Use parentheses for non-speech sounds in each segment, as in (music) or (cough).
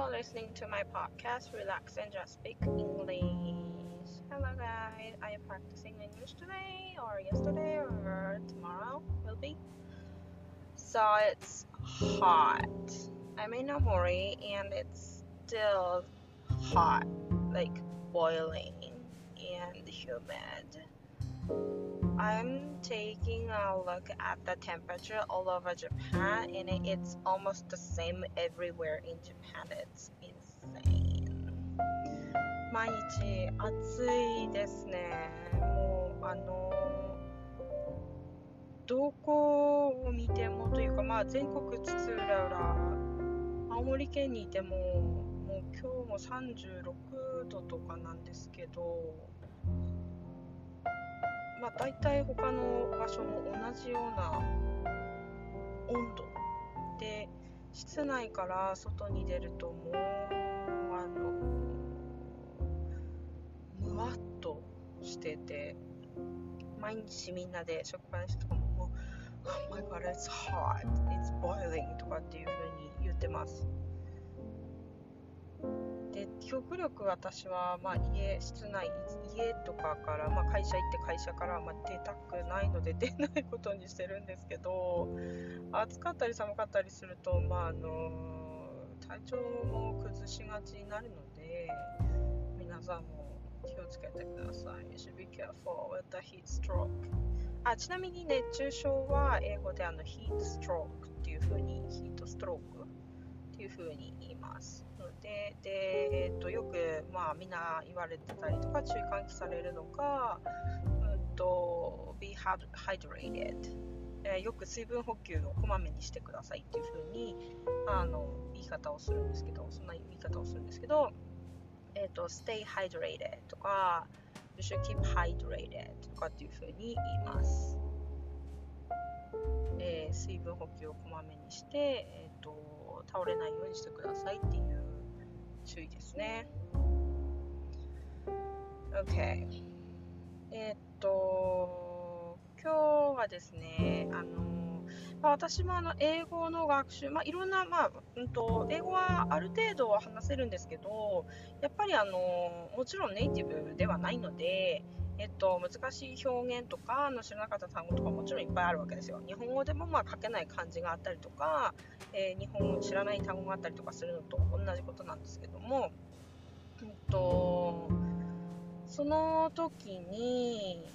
for listening to my podcast, Relax and Just Speak English. Hello, guys. Are you practicing English today, or yesterday, or tomorrow? Will be. So it's hot. I'm in Amori, and it's still hot, like boiling and humid. I'm taking a look at the temperature all over Japan and it's almost the same everywhere in Japan. It's insane. 毎日暑いですね。もうあのどこを見てもというかまあ全国津々浦々青森県にいてももう今日も36度とかなんですけどまあ、大体他の場所も同じような温度で室内から外に出るともうあのむわっとしてて毎日みんなで職場の人とかももう「Oh my god it's hot it's boiling」とかっていう風に言ってます。極力私は、まあ、家室内家とかから、まあ、会社行って会社から、まあ、出たくないので (laughs) 出ないことにしてるんですけど暑かったり寒かったりすると、まあ、あの体調も崩しがちになるので皆さんも気をつけてください。You should be careful with the heat stroke. あちなみに熱中症は英語であのヒートストロークっていう風にヒートストロークっていうに言います。でで、えーと、よく、まあ、みんな言われてたりとか注意喚起されるのが、うんと、be hydrated、えー、よく水分補給をこまめにしてくださいっていう風にあに言い方をするんですけどそんな言い方をするんですけど、えーと、stay hydrated とか you should keep hydrated とかっていう風に言います。えー、水分補給をこまめにして、と倒れないようにしてくださいっていう注意ですね。OK。えー、っと、今日はですね、あの、まあ、私もあの英語の学習、まあ、いろんな、まあうんと、英語はある程度は話せるんですけど、やっぱりあのもちろんネイティブではないので、えっと、難しい表現とかの知らなかった単語とかもちろんいっぱいあるわけですよ。日本語でもまあ書けない漢字があったりとか、えー、日本語知らない単語があったりとかするのと同じことなんですけども、えっと、その時に、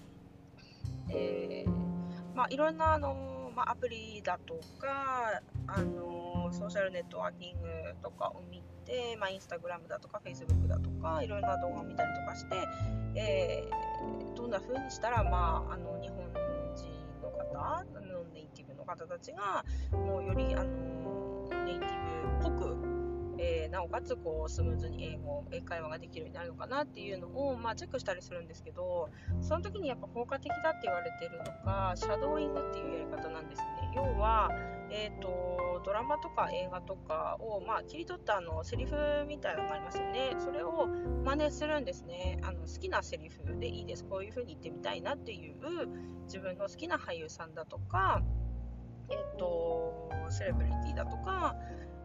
えー、まあ、いろんなあの、まあ、アプリだとかあのソーシャルネットワーキングとかを見て、まあ、インスタグラムだとかフェイスブックだとかいろんな動画を見たりとかして、えー、どんな風にしたら、まあ、あの日本人の方のネイティブの方たちがもうよりあのネイティブっぽくえー、なおかつこうスムーズに英語英会話ができるようになるのかなっていうのを、まあ、チェックしたりするんですけどその時にやっぱ効果的だって言われてるのがシャドーイングっていうやり方なんですね。要は、えーと、ドラマとか映画とかを、まあ、切り取ったあのセリフみたいなのがありますよね。それを真似するんですね。あの好きなセリフでいいです。こういう風に言ってみたいなっていう自分の好きな俳優さんだとかえ、ー、とセレブリティだとか、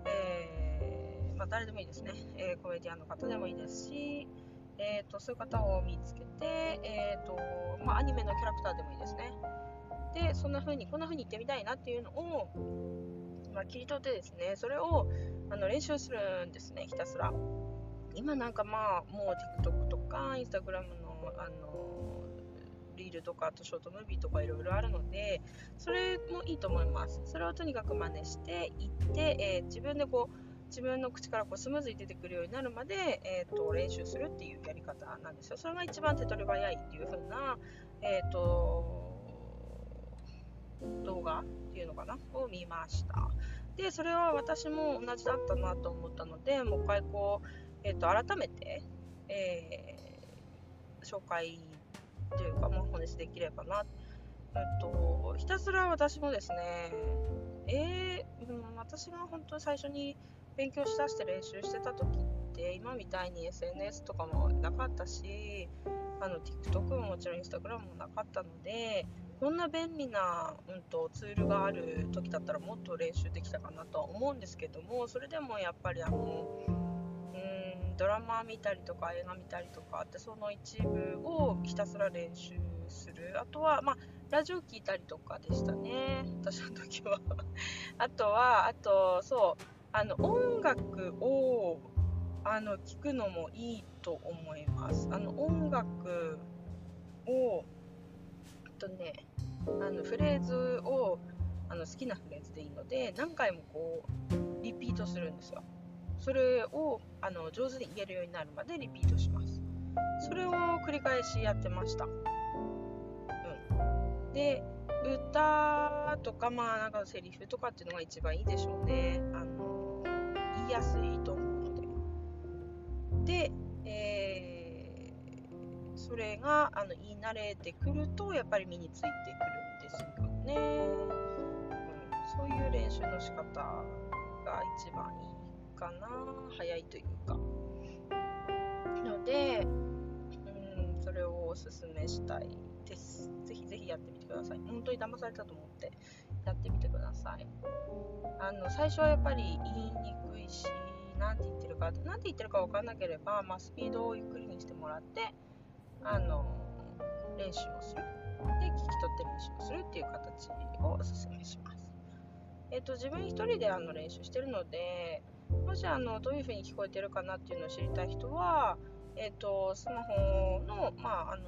えー、まあ、誰でもいいですね、えー、コメディアンの方でもいいですし、えーと、そういう方を見つけて、えーとまあ、アニメのキャラクターでもいいですね。でそんな風にこんな風に言ってみたいなっていうのを、まあ、切り取ってですねそれをあの練習するんですねひたすら今なんかまあもう TikTok とか Instagram のあのリールとかあとショートムービーとかいろいろあるのでそれもいいと思いますそれをとにかく真似していって、えー、自分でこう自分の口からこうスムーズに出てくるようになるまで、えーと、練習するっていうやり方なんですよ。それが一番手取り早いっていう風な、えーと動画っていうのかな？を見ました。でそれは私も同じだったなと思ったのでもう一回こう、えーと、改めて、えー、紹介というかもうお話できればな、えっと、ひたすら私もですねえー、私が本当に最初に勉強しだして練習してた時って今みたいに SNS とかもなかったしあの TikTok ももちろん Instagram もなかったのでこんな便利な、うんと、ツールがある時だったらもっと練習できたかなとは思うんですけどもそれでもやっぱりあのうんドラマ見たりとか映画見たりとかってその一部をひたすら練習する。あとはまあラジオ聞いたりとかでしたね。私の時は。(laughs) あとはあとそうあの音楽をあの聞くのもいいと思います。あの音楽をとねあのフレーズをあの好きなフレーズでいいので何回もこうリピートするんですよ。それをあの上手に言えるようになるまでリピートします。それを繰り返しやってました。うん。で歌とかまあなんかセリフとかっていうのが一番いいでしょうね。あの言いやすいと思うので。で、それがあの言い慣れてくるとやっぱり身についてくるんですよね、うん、そういう練習の仕方が一番いいかな早いというか。ので、うん、それをおすすめしたいです。ぜひぜひやってみてください。本当に騙されたと思ってやってみてください。あの最初はやっぱり言いにくいし何て言ってるか何て言ってるか分かんなければ、まあ、スピードをゆっくりにしてもらってあの練習をする。で聞き取って練習をするっていう形をおすすめします。えっ、と自分一人であの練習してるのでもしあのどういう風に聞こえてるかなっていうのを知りたい人は、えっ、とスマホの、まあ、あの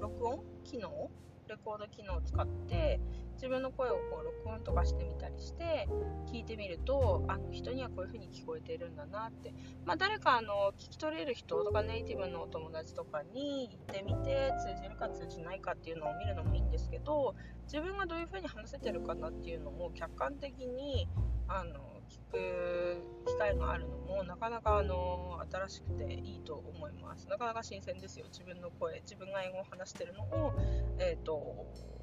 録音機能レコード機能を使って自分の声をこう録音とかしてみたりして聞いてみるとあの人にはこういう風に聞こえてるんだなって、まあ、誰かあの聞き取れる人とかネイティブのお友達とかに行ってみて通じるか通じないかっていうのを見るのもいいんですけど自分がどういう風に話せてるかなっていうのも客観的にあの聞く機会があるのもなかなかあの新しくていいと思います。なかなか新鮮ですよ。自分の声自分が英語を話してるのを、えーと、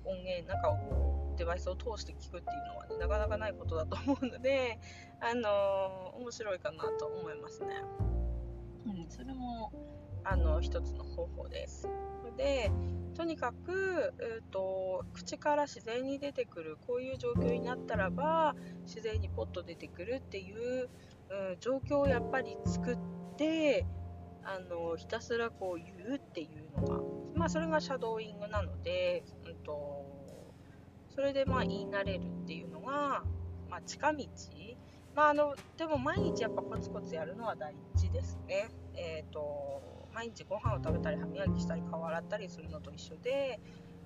音源なんかをデバイスを通して聞くっていうのはねなかなかないことだと思うのであの面白いかなと思いますね、うん、それもあの一つの方法ですでとにかく、えーと、口から自然に出てくるこういう状況になったらば自然にポッと出てくるっていう、うん、状況をやっぱり作ってあのひたすらこう言うっていうのが、まあ、それがシャドーイングなので、うんと、それでまあ言い慣れるっていうのが、まあ、近道、まあ、あのでも毎日やっぱコツコツやるのは大事ですね。えーと毎日ご飯を食べたり歯磨きしたり顔洗ったりするのと一緒で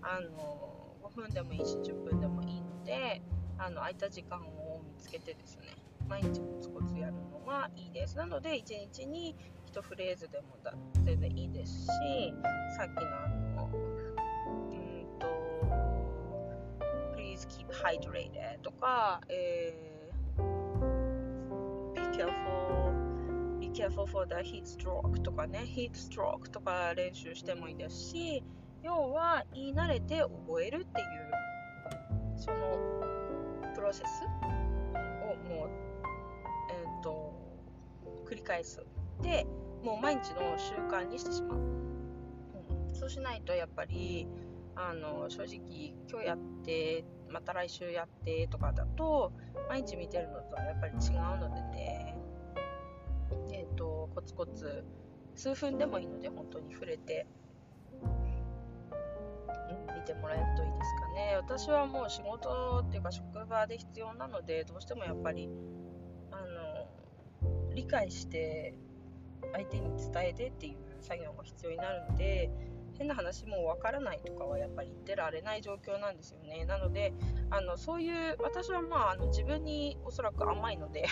あの5分でもいいし10分でもいいのであの空いた時間を見つけてですね毎日コツコツやるのがいいです。なので1日に1フレーズでもだ全然いいですしさっきのあのうんと Please keep hydrated とか、えー、Be careful careful for the heat stroke とかね、heat stroke とか練習してもいいですし、要は言い慣れて覚えるっていう、そのプロセスをもう、えっ、ー、と、繰り返す。で、もう毎日の習慣にしてしまう。うん、そうしないとやっぱり、あの正直今日やってまた来週やってとかだと毎日見てるのとはやっぱり違うのでね、コツコツ数分でもいいので本当に触れて、うん、見てもらえるといいですかね。私はもう仕事っていうか職場で必要なのでどうしてもやっぱりあの理解して相手に伝えてっていう作業が必要になるので変な話もわからないとかはやっぱり言ってられない状況なんですよね。なので、あのそういう私はまああの自分におそらく甘いので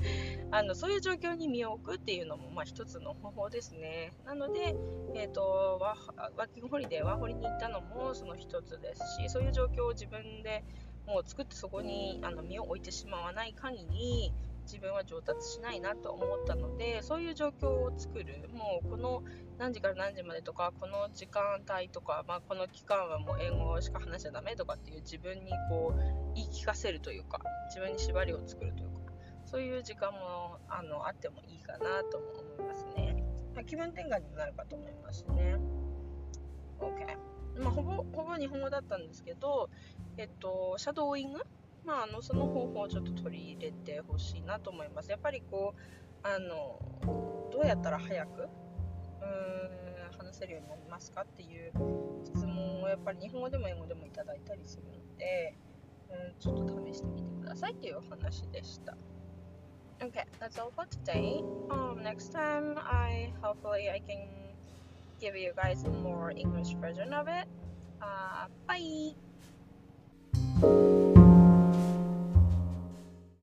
(laughs) あのそういう状況に身を置くっていうのもまあ一つの方法ですね。なので、えーと、ワワーキングホリデーワーホリに行ったのもその一つですし、そういう状況を自分でもう作ってそこにあの身を置いてしまわない限り、自分は上達しないなと思ったのでそういう状況を作る。もうこの何時から何時までとかこの時間帯とか、まあ、この期間はもう英語しか話しちゃダメとかっていう自分にこう言い聞かせるというか自分に縛りを作るというかそういう時間もあのあってもいいかなとも思いますね、まあ、気分転換にもなるかと思いますね。OK まあ、ほぼほぼ日本語だったんですけど、えっと、シャドーイングまあ、あのその方法をちょっと取り入れてほしいなと思います。やっぱりこうあのどうやったら早くうーん話せるようになりますかっていう質問をやっぱり日本語でも英語でもいただいたりするので、うん、ちょっと試してみてくださいっていうお話でした。Okay, that's all for today. Um, next time, I hopefully I can give you guys a more English version of it. Uh, bye.